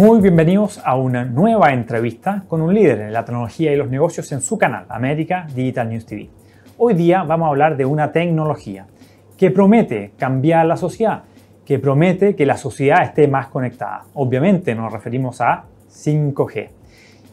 Muy bienvenidos a una nueva entrevista con un líder en la tecnología y los negocios en su canal, América Digital News TV. Hoy día vamos a hablar de una tecnología que promete cambiar la sociedad, que promete que la sociedad esté más conectada. Obviamente nos referimos a 5G.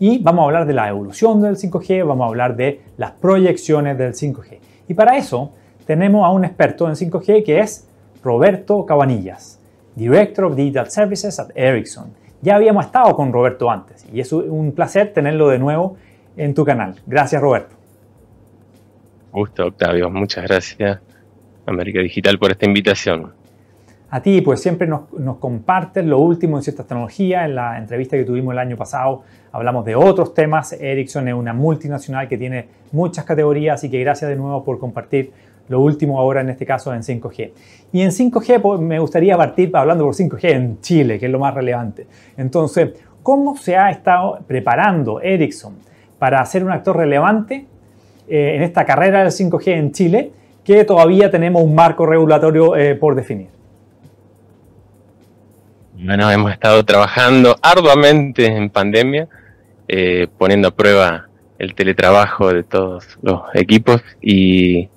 Y vamos a hablar de la evolución del 5G, vamos a hablar de las proyecciones del 5G. Y para eso tenemos a un experto en 5G que es Roberto Cabanillas, Director of Digital Services at Ericsson ya habíamos estado con Roberto antes y es un placer tenerlo de nuevo en tu canal. Gracias, Roberto. Gusto, Octavio. Muchas gracias, América Digital, por esta invitación. A ti, pues siempre nos, compartes lo último en ciertas tecnologías. En la entrevista que tuvimos el año pasado hablamos de otros temas. Ericsson es una multinacional que tiene muchas categorías, así que gracias de nuevo por compartir lo último ahora en este caso en 5G. Y en 5G pues, me gustaría partir hablando por 5G en Chile, que es lo más relevante. Entonces, ¿cómo se ha estado preparando Ericsson para ser un actor relevante eh, en esta carrera del 5G en Chile, que todavía tenemos un marco regulatorio eh, por definir? Bueno, hemos estado trabajando arduamente en pandemia, eh, poniendo a prueba el teletrabajo de todos los equipos y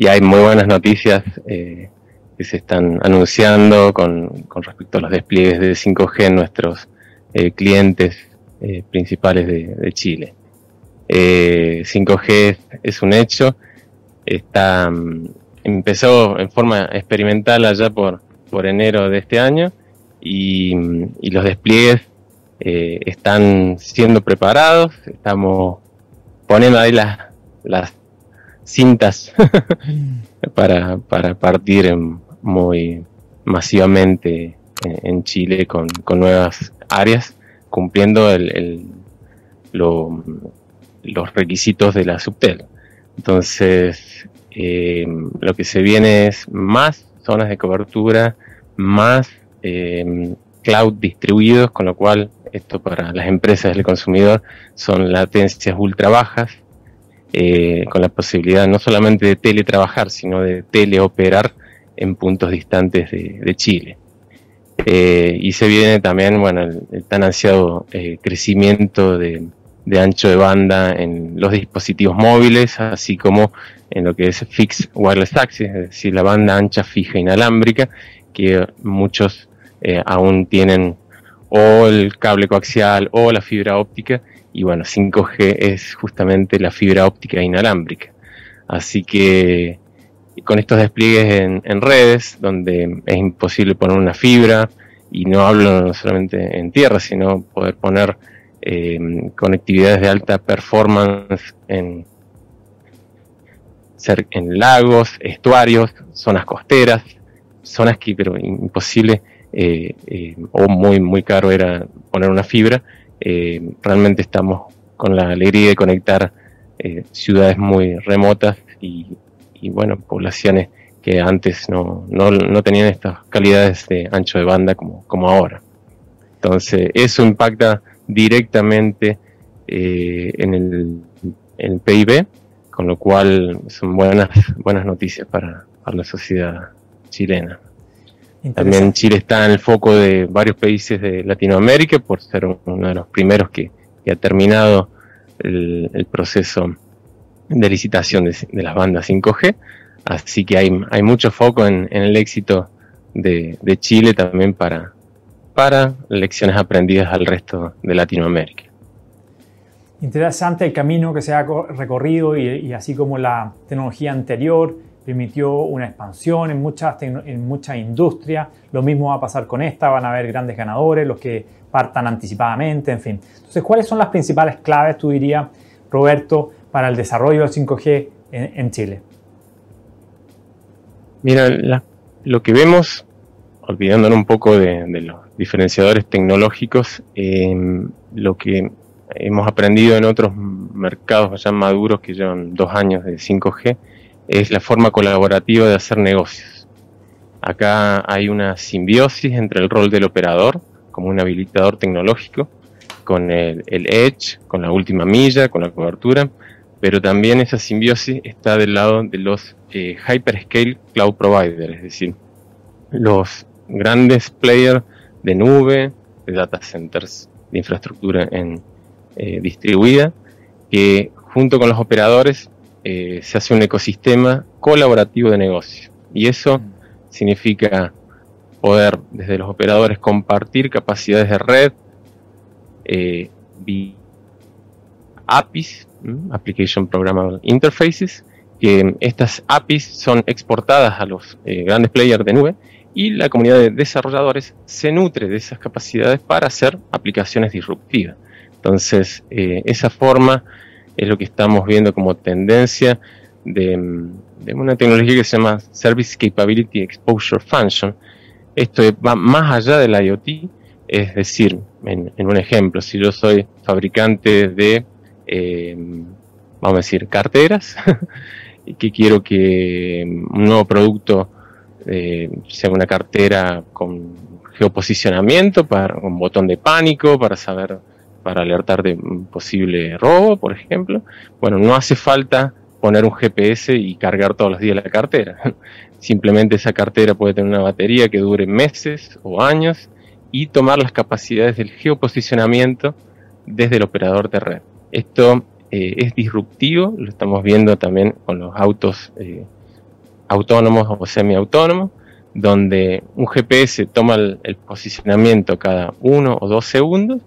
y hay muy buenas noticias eh, que se están anunciando con, respecto a los despliegues de 5G en nuestros eh, clientes eh, principales de, Chile. 5G es, un hecho, está, mm, empezó en forma experimental allá por, por enero de este año y, mm, los despliegues están siendo preparados, estamos poniendo ahí las cintas para, para, partir muy masivamente en, Chile con, nuevas áreas, cumpliendo el, los requisitos de la Subtel. Entonces, eh, lo que se viene es más zonas de cobertura, más eh, cloud distribuidos, con lo cual esto para las empresas del consumidor son latencias ultra bajas, eh, con la posibilidad no solamente de teletrabajar, sino de teleoperar en puntos distantes de, Chile. Eh, y se viene también, bueno, el, tan ansiado eh, crecimiento de, ancho de banda en los dispositivos móviles, así como en lo que es Fixed Wireless Access, es decir, la banda ancha fija inalámbrica, que muchos aún tienen o el cable coaxial o la fibra óptica y bueno, 5G es justamente la fibra óptica inalámbrica. Así que con estos despliegues en, redes, donde es imposible poner una fibra, y no hablo solamente en tierra, sino poder poner em, conectividades de alta performance en, en lagos, estuarios, zonas costeras, zonas que pero imposible eh, eh, o muy muy caro era poner una fibra eh, realmente estamos con la alegría de conectar eh, ciudades muy remotas y, bueno, poblaciones que antes no, tenían estas calidades de ancho de banda como, como ahora. Entonces, eso impacta directamente eh, en, el, PIB, con lo cual son buenas, buenas noticias para la sociedad chilena. También Chile está en el foco de varios países de Latinoamérica por ser uno de los primeros que, ha terminado el, proceso de licitación de, las bandas 5G. Así que hay, hay mucho foco en, el éxito de, Chile también para, para lecciones aprendidas al resto de Latinoamérica. Interesante el camino que se ha recorrido y así como la tecnología anterior permitió una expansión en muchas, en muchas industrias. Lo mismo va a pasar con esta, van a haber grandes ganadores, los que partan anticipadamente, en fin. Entonces, ¿cuáles son las principales claves, tú dirías, Roberto, para el desarrollo del 5G en, Chile? Mira, lo que vemos, olvidándonos un poco de, los diferenciadores tecnológicos, em, lo que hemos aprendido en otros mercados ya maduros que llevan dos años de 5G, es la forma colaborativa de hacer negocios. Acá hay una simbiosis entre el rol del operador como un habilitador tecnológico, con el, edge, con la última milla, con la cobertura, pero también esa simbiosis está del lado de los eh, hyperscale cloud providers, es decir, los grandes players de nube, de data centers de infraestructura en, eh, distribuida, que junto con los operadores eh, se hace un ecosistema colaborativo de negocio. Y eso mm. significa poder desde los operadores compartir capacidades de red, eh, APIs, Application Programmable Interfaces, que estas APIs son exportadas a los eh, grandes players de nube y la comunidad de desarrolladores se nutre de esas capacidades para hacer aplicaciones disruptivas. Entonces, eh, esa forma es lo que estamos viendo como tendencia de, una tecnología que se llama Service Capability Exposure Function. Esto va más allá del IoT, es decir, en, un ejemplo, si yo soy fabricante de, eh, vamos a decir, carteras, y que quiero que un nuevo producto eh, sea una cartera con geoposicionamiento, para un botón de pánico, para saber, para alertar de un posible robo, por ejemplo. Bueno, no hace falta poner un GPS y cargar todos los días la cartera. Simplemente esa cartera puede tener una batería que dure meses o años y tomar las capacidades del geoposicionamiento desde el operador de red. Esto eh, es disruptivo, lo estamos viendo también con los autos eh, autónomos o semiautónomos, donde un GPS toma el, posicionamiento cada uno o dos segundos,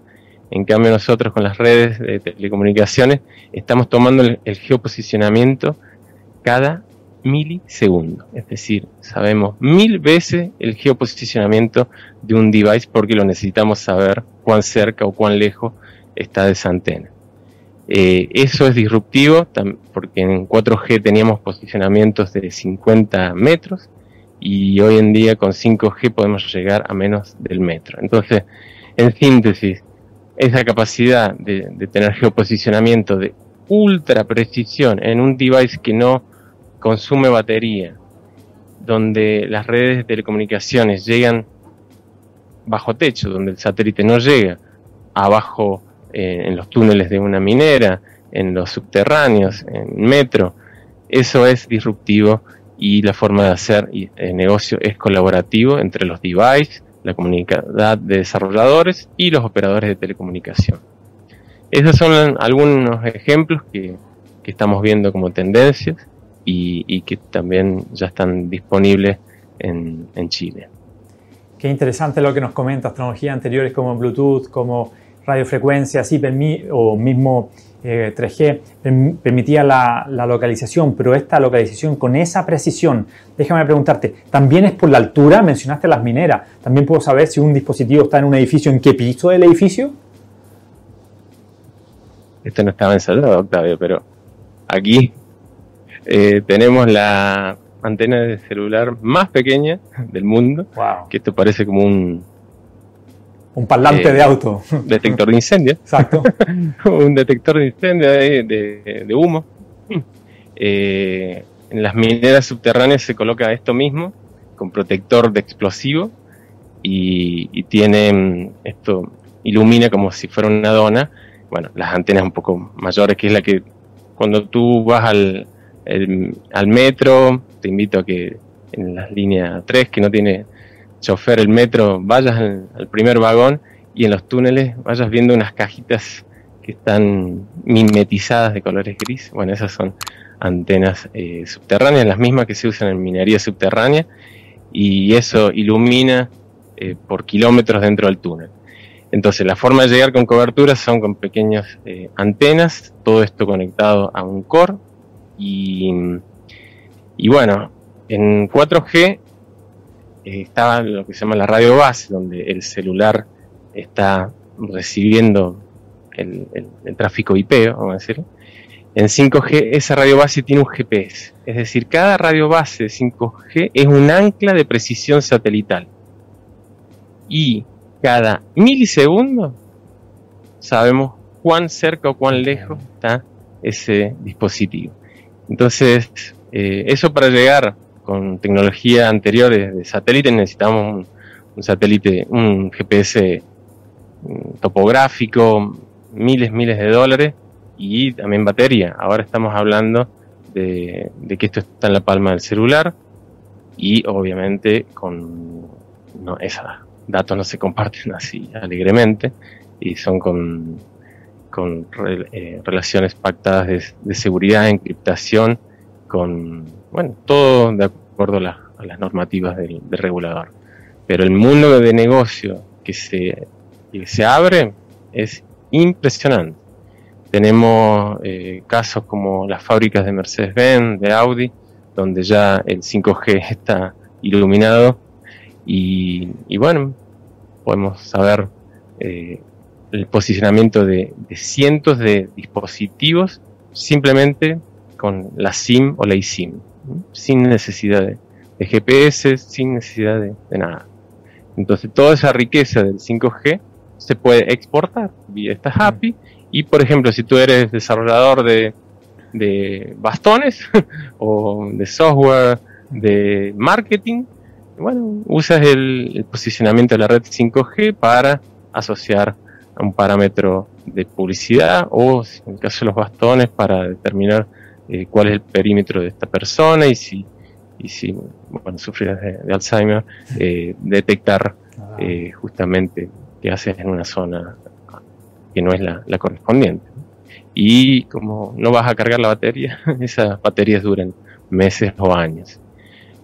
en cambio nosotros con las redes de telecomunicaciones estamos tomando el geoposicionamiento cada milisegundo. Es decir, sabemos mil veces el geoposicionamiento de un device porque lo necesitamos saber cuán cerca o cuán lejos está de esa antena. Eh, eso es disruptivo porque en 4G teníamos posicionamientos de 50 metros y hoy en día con 5G podemos llegar a menos del metro. Entonces, en síntesis, esa capacidad de, tener geoposicionamiento de ultra precisión en un device que no consume batería, donde las redes de telecomunicaciones llegan bajo techo, donde el satélite no llega, abajo eh, en los túneles de una minera, en los subterráneos, en metro, eso es disruptivo y la forma de hacer el negocio es colaborativo entre los devices, la comunidad de desarrolladores y los operadores de telecomunicación. Esos son algunos ejemplos que, que estamos viendo como tendencias y, que también ya están disponibles en, Chile. Qué interesante lo que nos comentas, tecnologías anteriores como Bluetooth, como radiofrecuencia, así o mismo 3G, eh, permitía la, la, localización, pero esta localización con esa precisión, déjame preguntarte, ¿también es por la altura? Mencionaste las mineras, ¿también puedo saber si un dispositivo está en un edificio, en qué piso del edificio? Esto no estaba ensayado, Octavio, pero aquí eh, tenemos la antena de celular más pequeña del mundo, que esto parece como un... Un parlante de eh, auto. Detector de incendio. Exacto. un detector de incendio de, humo. Eh, en las mineras subterráneas se coloca esto mismo, con protector de explosivo, y, y tiene mm, esto ilumina como si fuera una dona. Bueno, las antenas un poco mayores, que es la que cuando tú vas al, al metro, te invito a que en la línea 3, que no tiene chofer el metro, vayas al, primer vagón y en los túneles vayas viendo unas cajitas que están mimetizadas de colores gris. Bueno, esas son antenas eh, subterráneas, las mismas que se usan en minería subterránea, y eso ilumina eh, por kilómetros dentro del túnel. Entonces, la forma de llegar con cobertura son con pequeñas eh, antenas, todo esto conectado a un core y, bueno, en 4G eh, estaba lo que se llama la radio base, donde el celular está recibiendo el, tráfico IP, vamos a decir. En 5G esa radio base tiene un GPS, es decir, cada radio base de 5G es un ancla de precisión satelital. Y cada milisegundo sabemos cuán cerca o cuán lejos está ese dispositivo. Entonces, eh, eso para llegar con tecnología anterior de satélite necesitamos un, satélite, un GPS mm, topográfico, miles, miles de dólares y también batería. Ahora estamos hablando de, que esto está en la palma del celular y obviamente con esa datos no se comparten así alegremente y son con, con eh, relaciones pactadas de, seguridad, encriptación, con, bueno, todo de acuerdo a, las normativas del, regulador. Pero el mundo de negocio que se, que se abre es impresionante. Tenemos eh, casos como las fábricas de Mercedes-Benz, de Audi, donde ya el 5G está iluminado y, bueno, podemos saber eh, el posicionamiento de, cientos de dispositivos simplemente con la SIM o la eSIM, sin necesidad de, GPS, sin necesidad de, nada. Entonces toda esa riqueza del 5G se puede exportar vía esta API y por ejemplo si tú eres desarrollador de, de bastones o de software de marketing, bueno, usas el, posicionamiento de la red 5G para asociar a un parámetro de publicidad o, en el caso de los bastones, para determinar eh, cuál es el perímetro de esta persona y si, y si bueno, sufrirás de, Alzheimer, eh, detectar ah. eh, justamente qué haces en una zona que no es la, la, correspondiente. Y como no vas a cargar la batería, esas baterías duran meses o años.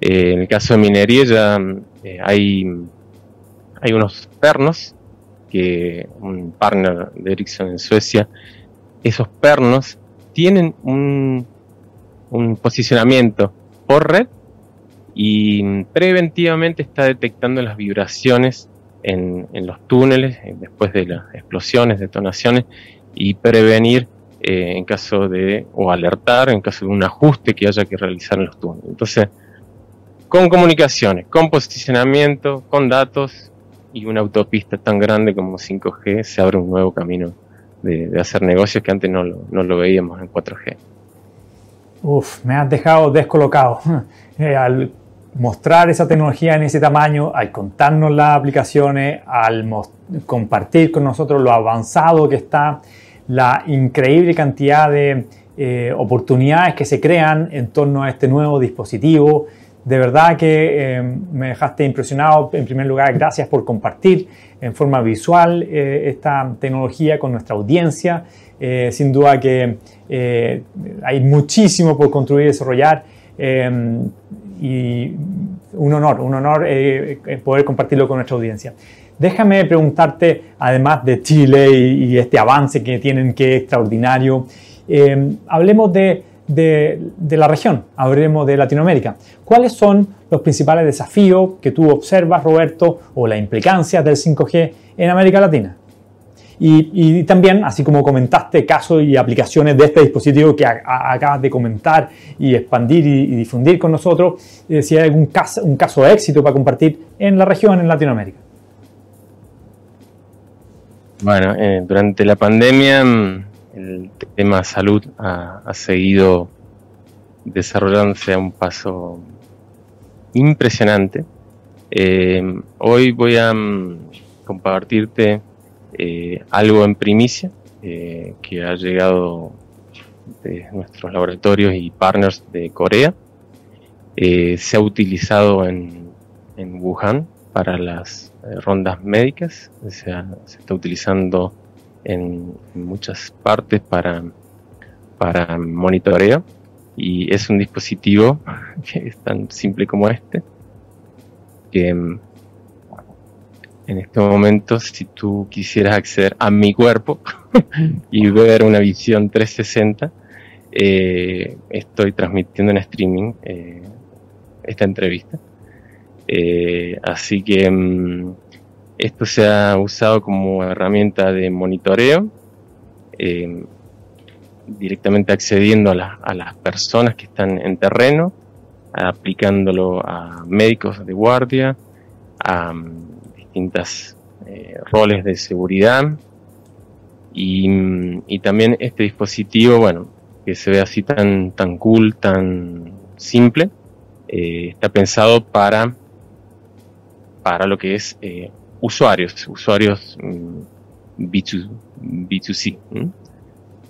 Eh, en el caso de minería ya eh, hay, hay unos pernos que un partner de Ericsson en Suecia, esos pernos tienen un, posicionamiento por red y preventivamente está detectando las vibraciones en, los túneles eh, después de las explosiones, detonaciones y prevenir en caso de, o alertar en caso de un ajuste que haya que realizar en los túneles. Entonces, con comunicaciones, con posicionamiento, con datos y una autopista tan grande como 5G, se abre un nuevo camino de, hacer negocios que antes no lo, veíamos en 4G. Uf, me has dejado descolocado. Eh, al mostrar esa tecnología en ese tamaño, al contarnos las aplicaciones, al compartir con nosotros lo avanzado que está, la increíble cantidad de eh, oportunidades que se crean en torno a este nuevo dispositivo, de verdad que eh, me dejaste impresionado. En primer lugar, gracias por compartir en forma visual eh, esta tecnología con nuestra audiencia. Eh, sin duda que hay muchísimo por construir y desarrollar. y un honor, un honor poder compartirlo con nuestra audiencia. Déjame preguntarte, además de Chile y, y este avance que tienen que es extraordinario, hablemos de de, la región, hablemos de Latinoamérica. ¿Cuáles son los principales desafíos que tú observas, Roberto, o la implicancia del 5G en América Latina? Y, también, así como comentaste, casos y aplicaciones de este dispositivo que acabas de comentar y expandir y, difundir con nosotros, eh, si hay algún caso, un caso de éxito para compartir en la región, en Latinoamérica. Bueno, eh, durante la pandemia mm, el tema salud ha, seguido desarrollándose a un paso impresionante. Eh, hoy voy a mm, compartirte eh, algo en primicia eh, que ha llegado de nuestros laboratorios y partners de Corea. se ha utilizado en, en Wuhan para las rondas médicas, o sea, se está utilizando en, muchas partes para, para monitoreo. Y es un dispositivo que es tan simple como este que mm, en este momento si tú quisieras acceder a mi cuerpo y ver una visión 360 eh, estoy transmitiendo en streaming eh, esta entrevista. Eh, así que mm, esto se ha usado como herramienta de monitoreo, eh, directamente accediendo a, las personas que están en terreno, aplicándolo a médicos de guardia, a distintos distintas eh, roles de seguridad. Y, también este dispositivo, bueno, que se ve así tan, tan cool, tan simple, eh, está pensado para, para lo que es usuarios, usuarios B2, mm, B2C,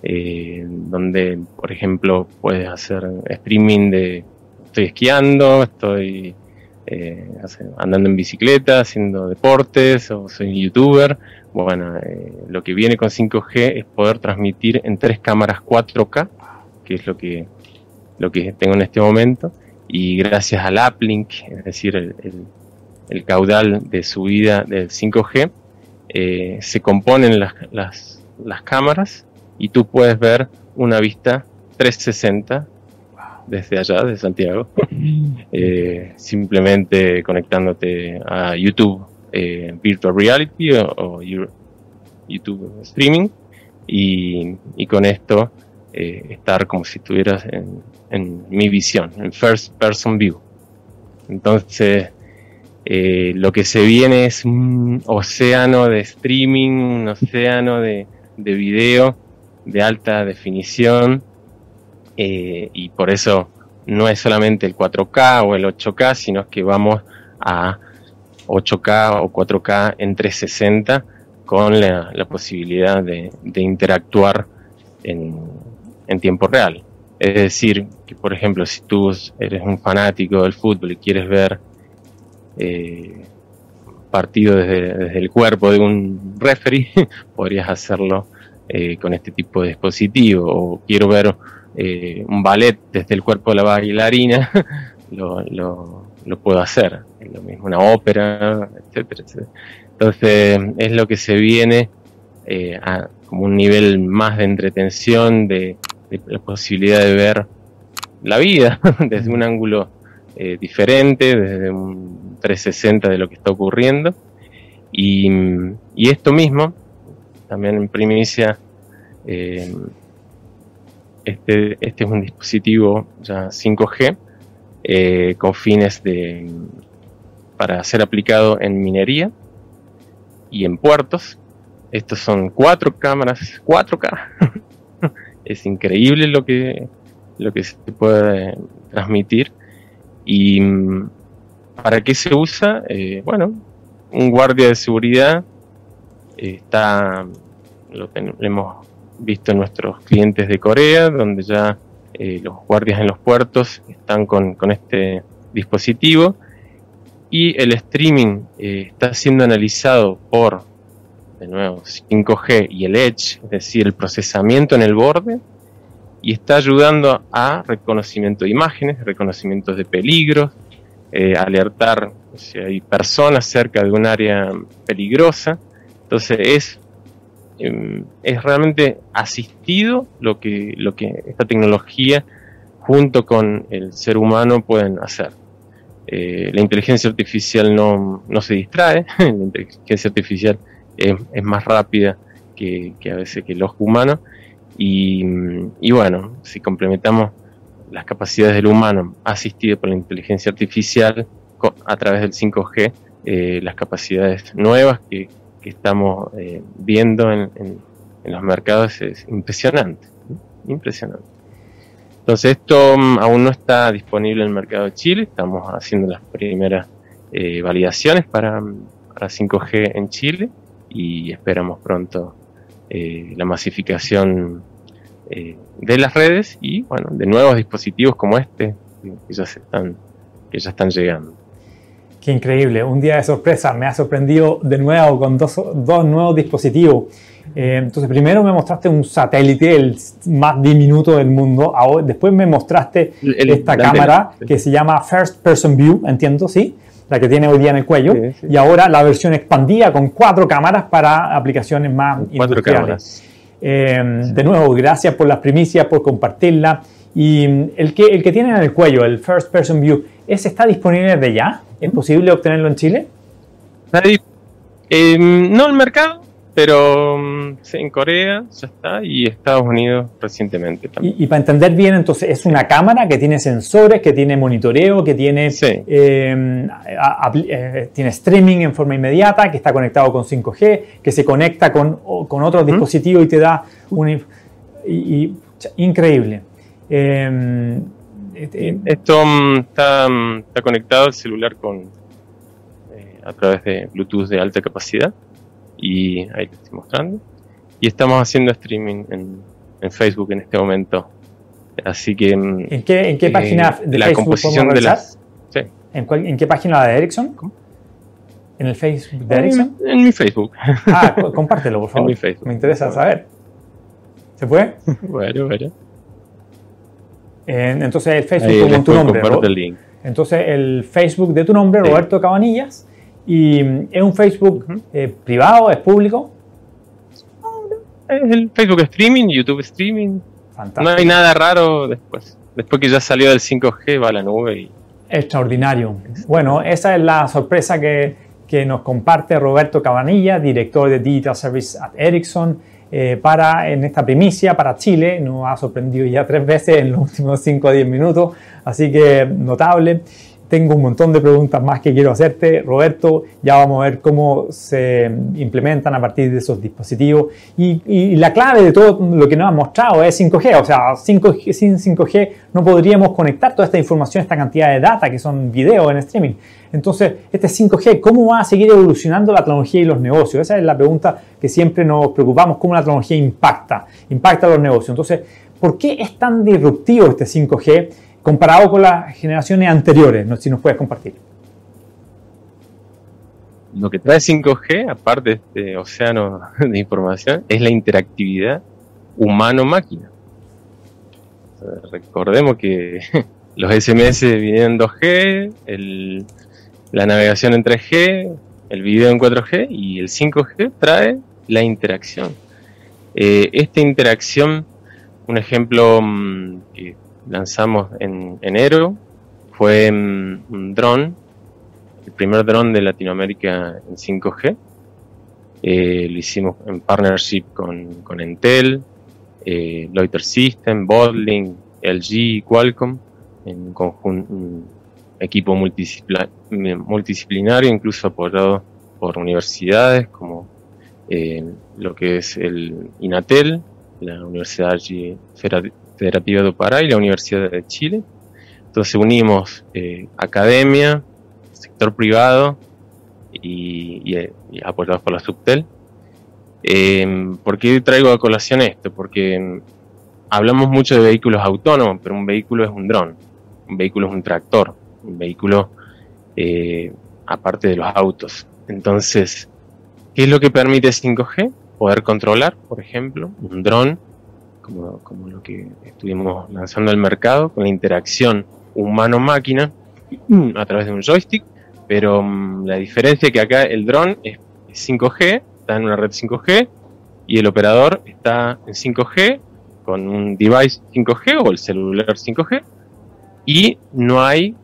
eh, donde, por ejemplo, puedes hacer streaming de estoy esquiando, estoy eh, andando en bicicleta, haciendo deportes o soy youtuber. Bueno, eh, lo que viene con 5G es poder transmitir en tres cámaras 4K, que es lo que, lo que tengo en este momento. Y gracias al uplink, es decir, el, caudal de subida del 5G, eh, se componen las, las, las cámaras y tú puedes ver una vista 360 desde allá, de Santiago, eh, simplemente conectándote a YouTube eh, Virtual Reality o, YouTube Streaming y, con esto estar como si estuvieras en, en, mi visión, en First Person View. Entonces, lo que se viene es un océano de streaming, un océano de, de video de alta definición eh, y por eso no es solamente el 4K o el 8K, sino que vamos a 8K o 4K en 360 con la, posibilidad de, interactuar en, tiempo real. Es decir, que por ejemplo, si tú eres un fanático del fútbol y quieres ver eh, partido desde, el cuerpo de un referee, podrías hacerlo eh, con este tipo de dispositivo. O quiero ver eh, un ballet desde el cuerpo de la bailarina, lo, lo, puedo hacer. lo mismo una ópera, etcétera, Entonces es lo que se viene eh, a como un nivel más de entretención, de, la posibilidad de ver la vida desde un ángulo diferente, desde un 360 de lo que está ocurriendo. Y, esto mismo también en primicia, eh, este, este es un dispositivo ya 5G eh, con fines de para ser aplicado en minería y en puertos. Estos son cuatro cámaras, 4K. es increíble lo que, lo que se puede transmitir. ¿Y para qué se usa? Eh, bueno, un guardia de seguridad está lo, hemos visto en nuestros clientes de Corea, donde ya eh, los guardias en los puertos están con, este dispositivo y el streaming eh, está siendo analizado por, de nuevo, 5G y el Edge, es decir, el procesamiento en el borde, y está ayudando a reconocimiento de imágenes, reconocimiento de peligros, eh, alertar si hay personas cerca de un área peligrosa. Entonces es Em, es realmente asistido lo que, lo que esta tecnología junto con el ser humano pueden hacer. Eh, la inteligencia artificial no, se distrae, la inteligencia artificial es, más rápida que, a veces que los humanos y, bueno, si complementamos las capacidades del humano asistido por la inteligencia artificial a través del 5G, eh, las capacidades nuevas que, estamos eh, viendo en, los mercados es impresionante, impresionante. Entonces esto mm, aún no está disponible en el mercado de Chile, estamos haciendo las primeras eh, validaciones para, para, 5G en Chile y esperamos pronto la masificación de las redes y bueno, de nuevos dispositivos como este que ya, se están, que ya están llegando. Qué increíble, un día de sorpresa, me ha sorprendido de nuevo con dos, dos nuevos dispositivos. Eh, entonces, primero me mostraste un satélite, el más diminuto del mundo. Ahora, después me mostraste esta cámara que se llama First Person View, entiendo, ¿sí? La que tiene hoy día en el cuello. Y ahora la versión expandida con cuatro cámaras para aplicaciones más cuatro Cámaras. Eh, de nuevo, gracias por las primicias, por compartirla. Y el que, el que tiene en el cuello, el First Person View, ¿ese está disponible de ya? ¿Es posible obtenerlo en Chile? Eh, no el mercado, pero mm, en Corea ya está y Estados Unidos recientemente también. Y, para entender bien, entonces es una cámara que tiene sensores, que tiene monitoreo, que tiene, eh, eh, tiene streaming en forma inmediata, que está conectado con 5G, que se conecta con, con otros dispositivos y te da un... Y, increíble. Este, Esto mm, está, mm, está, conectado al celular con eh, a través de Bluetooth de alta capacidad y ahí lo estoy mostrando. Y estamos haciendo streaming en, Facebook en este momento. Así que. Mm, ¿En qué, en qué eh, página de la composición de las. ¿En, qué página de Ericsson? ¿En el Facebook de Ericsson? En, mi Facebook. Ah, compártelo, por favor. En mi Facebook. Me interesa saber. ¿Se puede? bueno, bueno. entonces el Facebook con tu nombre. Entonces el Facebook de tu nombre, Roberto Cabanillas. ¿Y es un Facebook eh, privado? ¿Es público? Es el Facebook Streaming, YouTube Streaming. Fantástico. No hay nada raro después. Después que ya salió del 5G va a la nube y... Extraordinario. Bueno, esa es la sorpresa que, que nos comparte Roberto Cabanilla, director de Digital Service at Ericsson, eh, para en esta primicia para Chile. Nos ha sorprendido ya tres veces en los últimos 5 a 10 minutos, así que notable. Tengo un montón de preguntas más que quiero hacerte, Roberto. Ya vamos a ver cómo se implementan a partir de esos dispositivos. Y, la clave de todo lo que nos ha mostrado es 5G. O sea, 5 sin 5G no podríamos conectar toda esta información, esta cantidad de data que son videos en streaming. Entonces, este 5G, ¿cómo va a seguir evolucionando la tecnología y los negocios? Esa es la pregunta que siempre nos preocupamos, cómo la tecnología impacta, impacta los negocios. Entonces, ¿por qué es tan disruptivo este 5G? Comparado con las generaciones anteriores, si nos puedes compartir. Lo que trae 5G, aparte de este océano de información, es la interactividad humano-máquina. recordemos que los SMS vienen en 2G, la navegación en 3G, el video en 4G y el 5G trae la interacción. Eh, esta interacción, un ejemplo mm, lanzamos en enero fue un dron, el primer dron de Latinoamérica en 5G. Eh, lo hicimos en partnership con, con Entel, eh, Loiter System, Bodling, LG, Qualcomm, en un equipo multidisciplinario, incluso apoyado por universidades como eh, lo que es el INATEL, la Universidad Federativa de Pará y la Universidad de Chile. Entonces unimos eh, academia, sector privado y, apoyados por la Subtel. Eh, ¿Por qué traigo a colación esto? Porque mm, hablamos mucho de vehículos autónomos, pero un vehículo es un dron, un vehículo es un tractor, un vehículo eh, aparte de los autos. Entonces, ¿qué es lo que permite 5G? Poder controlar, por ejemplo, un dron como, lo que estuvimos lanzando al mercado, con la interacción humano-máquina a través de un joystick, pero mm, la diferencia es que acá el dron es 5G, está en una red 5G, y el operador está en 5G con un device 5G o el celular 5G, y no hay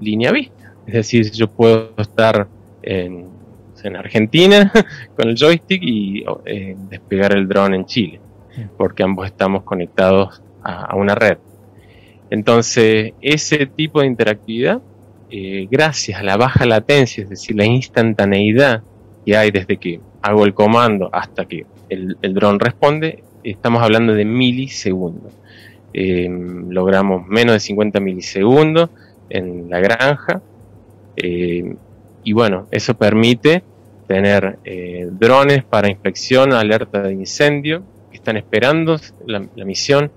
línea vista. Es decir, yo puedo estar en, Argentina con el joystick y eh, despegar el dron en Chile porque ambos estamos conectados a, una red. Entonces, ese tipo de interactividad, eh, gracias a la baja latencia, es decir, la instantaneidad que hay desde que hago el comando hasta que el, dron responde, estamos hablando de milisegundos. Eh, logramos menos de 50 milisegundos en la granja. Eh, y bueno, eso permite tener drones para inspección, alerta de incendio, están esperando la, misión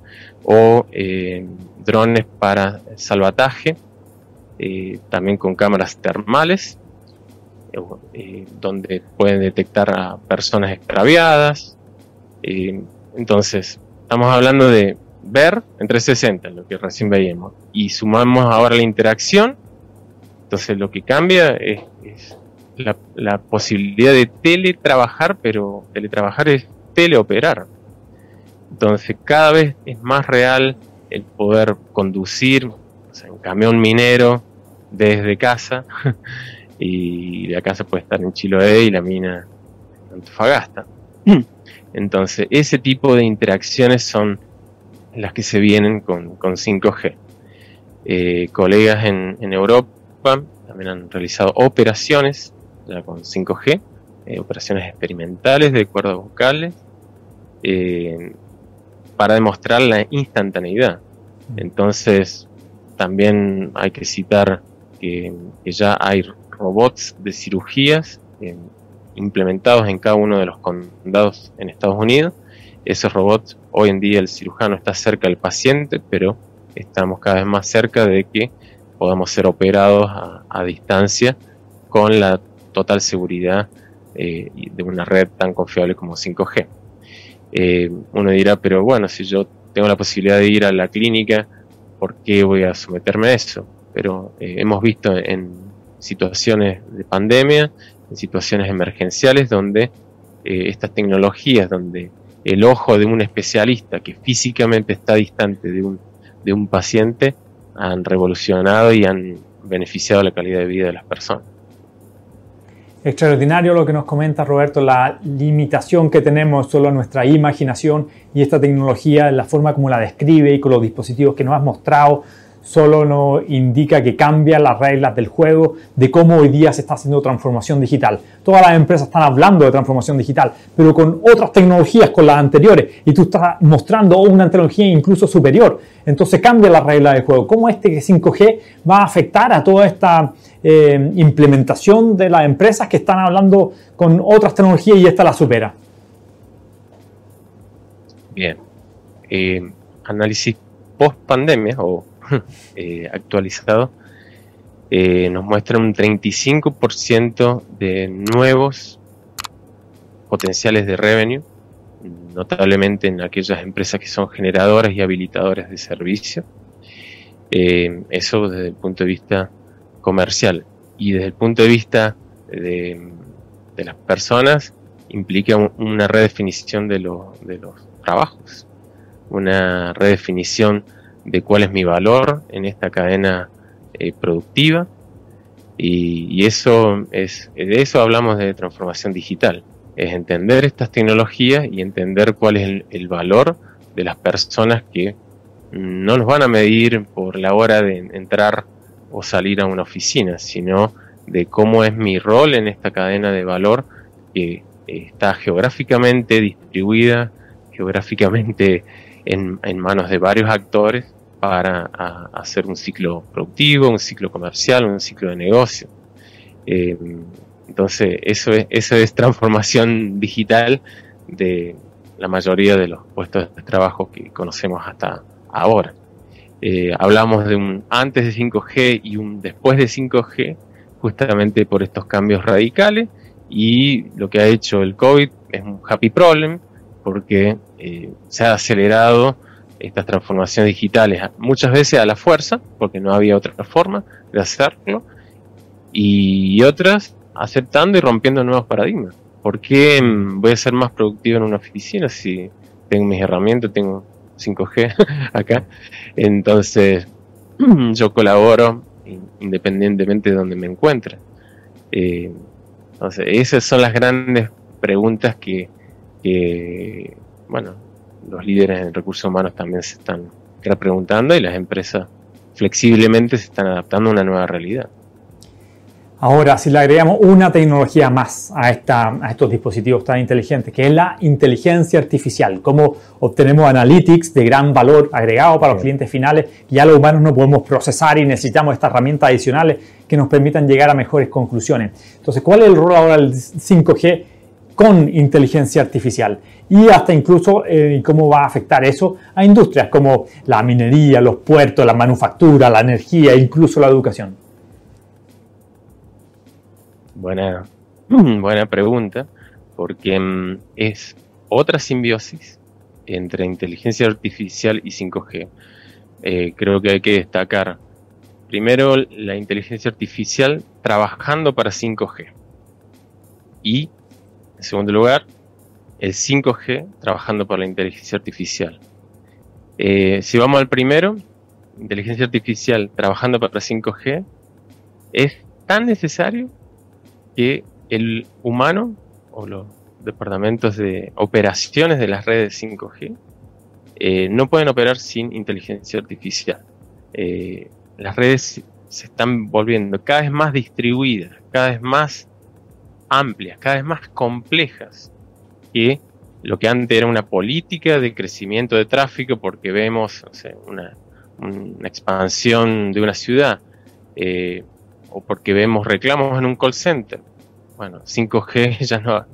o eh, drones para salvataje, eh, también con cámaras termales, eh, donde pueden detectar a personas extraviadas. entonces, estamos hablando de ver en 360, lo que recién veíamos, y sumamos ahora la interacción, entonces lo que cambia es, la, la posibilidad de teletrabajar, pero teletrabajar es teleoperar. Entonces cada vez es más real el poder conducir un camión minero desde casa y la casa puede estar en Chiloé y la mina en Antofagasta. Entonces ese tipo de interacciones son las que se vienen con, 5G. Eh, colegas en, Europa también han realizado operaciones con 5G, eh, operaciones experimentales de cuerdas vocales. Eh, para demostrar la instantaneidad. Entonces, también hay que citar que, ya hay robots de cirugías eh, implementados en cada uno de los condados en Estados Unidos. Esos robots, hoy en día el cirujano está cerca del paciente, pero estamos cada vez más cerca de que podamos ser operados a, distancia con la total seguridad eh, de una red tan confiable como 5G. Eh, uno dirá, pero bueno, si yo tengo la posibilidad de ir a la clínica, ¿por qué voy a someterme a eso? Pero hemos visto en situaciones de pandemia, en situaciones emergenciales, donde estas tecnologías, donde el ojo de un especialista que físicamente está distante de un, de un paciente han revolucionado y han beneficiado la calidad de vida de las personas. Extraordinario lo que nos comenta Roberto, la limitación que tenemos solo en nuestra imaginación y esta tecnología, la forma como la describe y con los dispositivos que nos has mostrado, solo nos indica que cambia las reglas del juego, de cómo hoy día se está haciendo transformación digital. Todas las empresas están hablando de transformación digital, pero con otras tecnologías, con las anteriores, y tú estás mostrando una tecnología incluso superior. Entonces cambia la regla del juego. ¿Cómo este 5G va a afectar a toda esta eh, implementación de las empresas que están hablando con otras tecnologías y esta la supera? Bien. Eh, análisis post pandemia o eh, actualizado, eh, nos muestra un 35% de nuevos potenciales de revenue, notablemente en aquellas empresas que son generadoras y habilitadoras de servicio. Eh, eso desde el punto de vista comercial y desde el punto de vista de, las personas implica una redefinición de, de los trabajos, una redefinición de cuál es mi valor en esta cadena eh, productiva. Y, eso es de eso hablamos de transformación digital es entender estas tecnologías y entender cuál es el, valor de las personas que no nos van a medir por la hora de entrar o salir a una oficina, sino de cómo es mi rol en esta cadena de valor que está geográficamente distribuida, geográficamente en, en manos de varios actores para hacer un ciclo productivo, un ciclo comercial, un ciclo de negocio. Eh, entonces, eso es, eso es transformación digital de la mayoría de los puestos de trabajo que conocemos hasta ahora. Eh, hablamos de un antes de 5G y un después de 5G, justamente por estos cambios radicales, y lo que ha hecho el COVID es un happy problem, porque eh, se ha acelerado estas transformaciones digitales, muchas veces a la fuerza, porque no había otra forma de hacerlo, y otras aceptando y rompiendo nuevos paradigmas. ¿Por qué mm, voy a ser más productivo en una oficina si tengo mis herramientas, tengo 5G acá? Entonces, yo colaboro independientemente de donde me encuentre. Eh, entonces, esas son las grandes preguntas que, que bueno, los líderes en recursos humanos también se están preguntando y las empresas flexiblemente se están adaptando a una nueva realidad. Ahora, si le agregamos una tecnología más a, esta, a estos dispositivos tan inteligentes, que es la inteligencia artificial, cómo obtenemos analytics de gran valor agregado para los clientes finales, que ya los humanos no podemos procesar y necesitamos estas herramientas adicionales que nos permitan llegar a mejores conclusiones. Entonces, ¿cuál es el rol ahora del 5G con inteligencia artificial y hasta incluso eh, cómo va a afectar eso a industrias como la minería, los puertos, la manufactura, la energía incluso la educación. Buena, buena pregunta, porque mm, es otra simbiosis entre inteligencia artificial y 5G. Eh, creo que hay que destacar primero la inteligencia artificial trabajando para 5G y en segundo lugar, el 5G trabajando por la inteligencia artificial. Eh, si vamos al primero, inteligencia artificial trabajando para 5G, es tan necesario que el humano o los departamentos de operaciones de las redes 5G eh, no pueden operar sin inteligencia artificial. Eh, las redes se están volviendo cada vez más distribuidas, cada vez más amplias, cada vez más complejas que lo que antes era una política de crecimiento de tráfico porque vemos una, expansión de una ciudad eh, o porque vemos reclamos en un call center. Bueno, 5G ya no,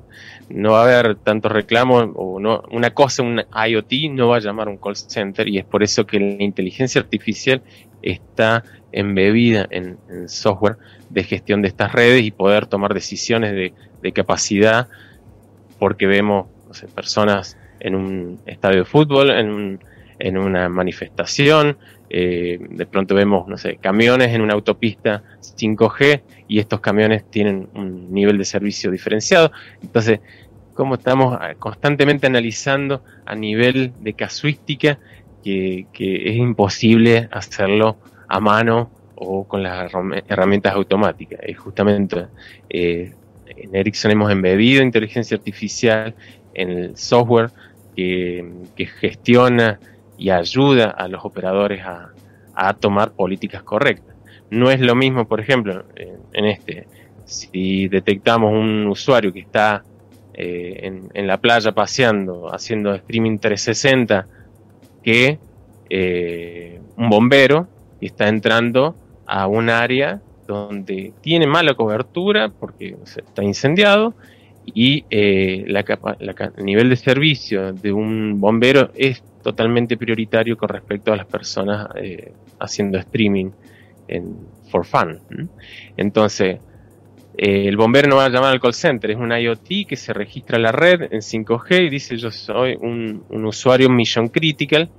no va a haber tantos reclamos o no, una cosa, un IoT no va a llamar un call center y es por eso que la inteligencia artificial está embebida en, software de gestión de estas redes y poder tomar decisiones de, capacidad porque vemos personas en un estadio de fútbol, en, en una manifestación, eh, de pronto vemos, no sé, camiones en una autopista 5G y estos camiones tienen un nivel de servicio diferenciado. Entonces, cómo estamos ah, constantemente analizando a nivel de casuística que, es imposible hacerlo a mano o con las herramientas automáticas. Y justamente eh, en Ericsson hemos embebido inteligencia artificial en el software que, gestiona y ayuda a los operadores a, tomar políticas correctas. No es lo mismo, por ejemplo, en este, si detectamos un usuario que está eh, en, la playa paseando, haciendo streaming 360, que eh, un bombero que está entrando a un área donde tiene mala cobertura porque está incendiado y eh, el nivel de servicio de un bombero es totalmente prioritario con respecto a las personas haciendo streaming en, for fun. Entonces, eh, el bombero no va a llamar al call center, es un IoT que se registra en la red en 5G y dice yo soy un, usuario mission critical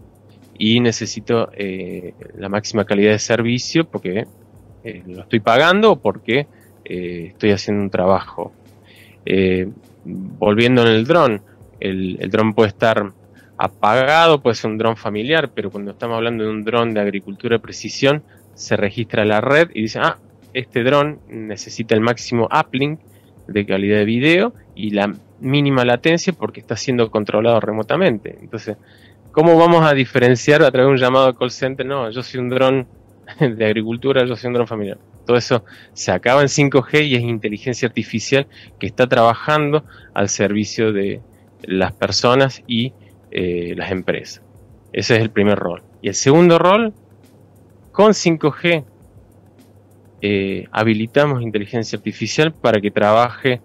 y necesito eh, la máxima calidad de servicio porque eh, lo estoy pagando o porque estoy haciendo un trabajo. volviendo en el dron, el, el dron puede estar apagado, puede ser un dron familiar, pero cuando estamos hablando de un dron de agricultura de precisión, se registra la red y dice, ah, este dron necesita el máximo uplink de calidad de video y la mínima latencia porque está siendo controlado remotamente. Entonces, ¿cómo vamos a diferenciar a través de un llamado de call center? No, yo soy un dron de agricultura, yo soy un dron familiar. Todo eso se acaba en 5G y es inteligencia artificial que está trabajando al servicio de las personas y eh, las empresas. Ese es el primer rol. Y el segundo rol, con 5G eh, habilitamos inteligencia artificial para que trabaje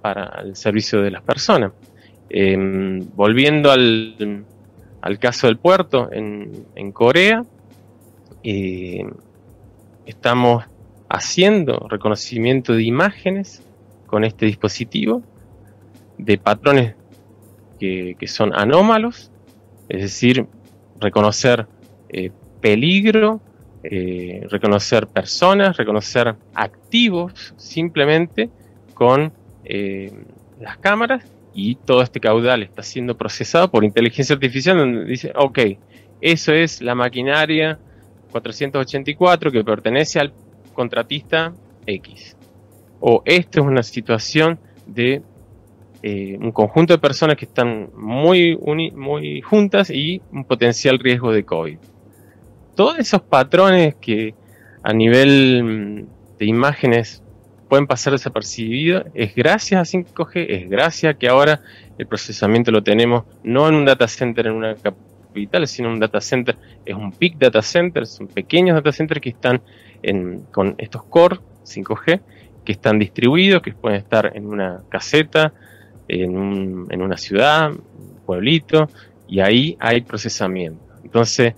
para el servicio de las personas. Em, volviendo al, caso del puerto en, Corea, eh, estamos haciendo reconocimiento de imágenes con este dispositivo de patrones que, son anómalos, es decir, reconocer eh, peligro, eh, reconocer personas, reconocer activos simplemente con las cámaras y todo este caudal está siendo procesado por inteligencia artificial donde dice, ok, eso es la maquinaria 484 que pertenece al contratista X. O esto es una situación de eh, un conjunto de personas que están muy, muy juntas y un potencial riesgo de COVID todos esos patrones que a nivel mm, de imágenes pueden pasar desapercibidos, es gracias a 5G, es gracias a que ahora el procesamiento lo tenemos no en un data center en una capital, sino en un data center, es un big data center, son pequeños data centers que están con estos core 5G, que están distribuidos, que pueden estar en una caseta, en, una ciudad, un pueblito, y ahí hay procesamiento. Entonces,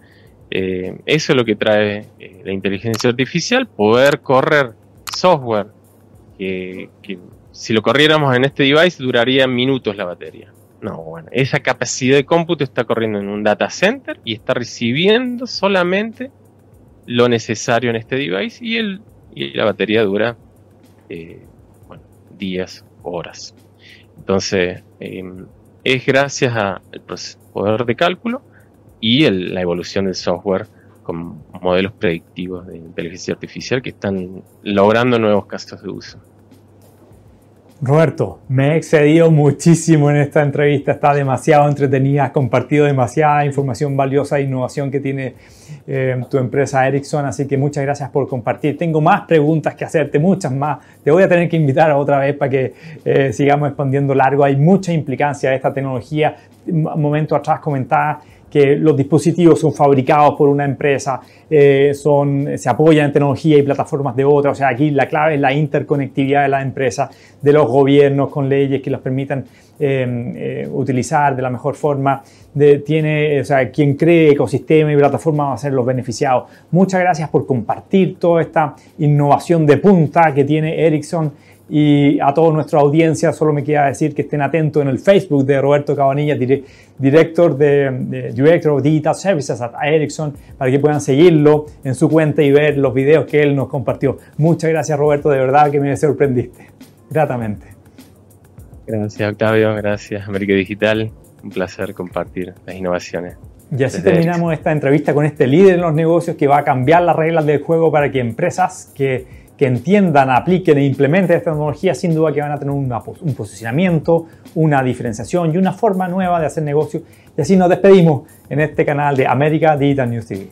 eh, eso es lo que trae eh, la inteligencia artificial, poder correr software que, si lo corriéramos en este device duraría minutos la batería. No, bueno, esa capacidad de cómputo está corriendo en un data center y está recibiendo solamente lo necesario en este device y, el, y la batería dura eh, días, horas. Entonces, es gracias al poder de cálculo y la evolución del software con modelos predictivos de inteligencia artificial que están logrando nuevos casos de uso. Roberto, me he excedido muchísimo en esta entrevista, está demasiado entretenida, has compartido demasiada información valiosa e innovación que tiene eh, tu empresa Ericsson, así que muchas gracias por compartir. Tengo más preguntas que hacerte, muchas más. Te voy a tener que invitar otra vez para que eh, sigamos expandiendo largo. Hay mucha implicancia de esta tecnología. Un momento atrás comentaba que los dispositivos son fabricados por una empresa, eh, son, se apoyan en tecnología y plataformas de otra. O sea, aquí la clave es la interconectividad de las empresas, de los gobiernos con leyes que los permitan eh, utilizar de la mejor forma. De, tiene, o sea, quien cree ecosistema y plataforma va a ser los beneficiados. Muchas gracias por compartir toda esta innovación de punta que tiene Ericsson y a toda nuestra audiencia solo me queda decir que estén atentos en el Facebook de Roberto Cabanilla, director de, Director of Digital Services at Ericsson, para que puedan seguirlo en su cuenta y ver los videos que él nos compartió. Muchas gracias Roberto, de verdad que me sorprendiste, gratamente. Gracias Octavio, gracias América Digital, un placer compartir las innovaciones. Y así terminamos esta entrevista con este líder en los negocios que va a cambiar las reglas del juego para que empresas que que entiendan, apliquen e implementen esta tecnología, sin duda que van a tener un posicionamiento, una diferenciación y una forma nueva de hacer negocio. Y así nos despedimos en este canal de América Digital News TV.